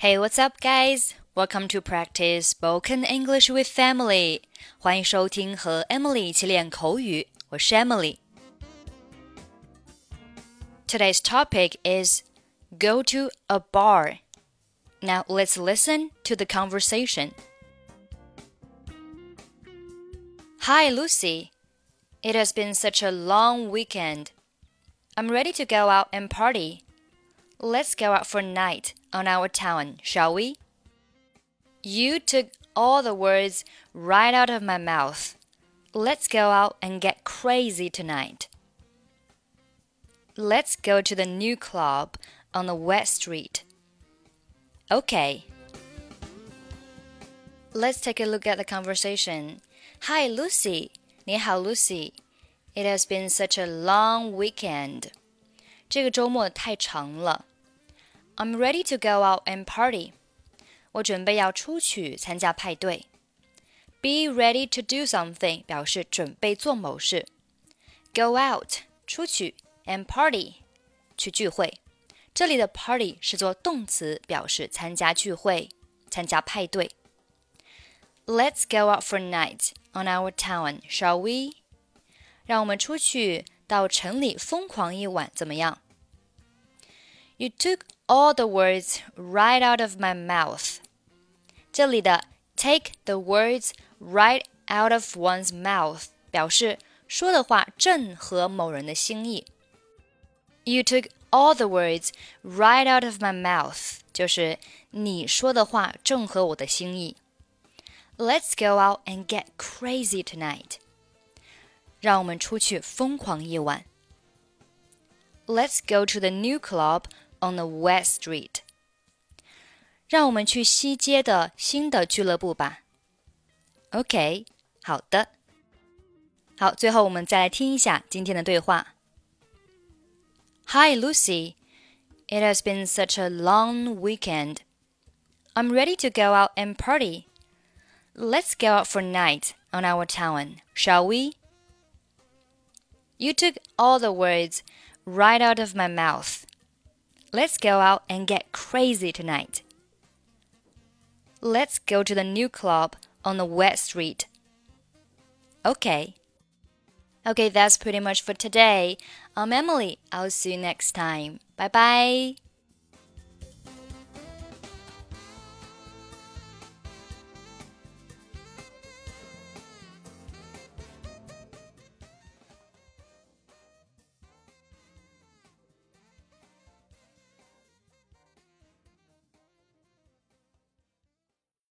Hey, what's up, guys? Welcome to practice spoken English with Emily. 欢迎收听和 Emily 一起练口语，我是 Emily。Today's topic is go to a bar. Now let's listen to the conversation. Hi, Lucy. It has been such a long weekend. I'm ready to go out and party. Let's go out for a night on our town, shall we? You took all the words right out of my mouth. Let's go out and get crazy tonight. Let's go to the new club on the West Street. Okay. Let's take a look at the conversation. Hi, Lucy. 你好，Lucy。It has been such a long weekend. 这个周末太长了。 I'm ready to go out and party. 我准备要出去参加派对。Be ready to do something 表示准备做某事。Go out 出去，and party 去聚会。这里的 party 是做动词，表示参加聚会、参加派对。Let's go out for a night on our town, shall we? 让我们出去到城里疯狂一晚，怎么样 ？You took all the words right out of my mouth. 这里的 take the words right out of one's mouth 表示说的话正合某人的心意。You took all the words right out of my mouth 就是你说的话正合我的心意。Let's go out and get crazy tonight. 让我们出去疯狂一晚。Let's go to the new club on the West Street。让我们去西街的新的俱乐部吧。OK，好的。好，最后我们再来听一下今天的对话。Hi Lucy, it has been such a long weekend. I'm ready to go out and party. Let's go out for a night on our town, shall we? You took all the words right out of my mouth. Let's go out and get crazy tonight. Let's go to the new club on the West Street. Okay. Okay, that's pretty much for today. I'm Emily. I'll see you next time. Bye bye.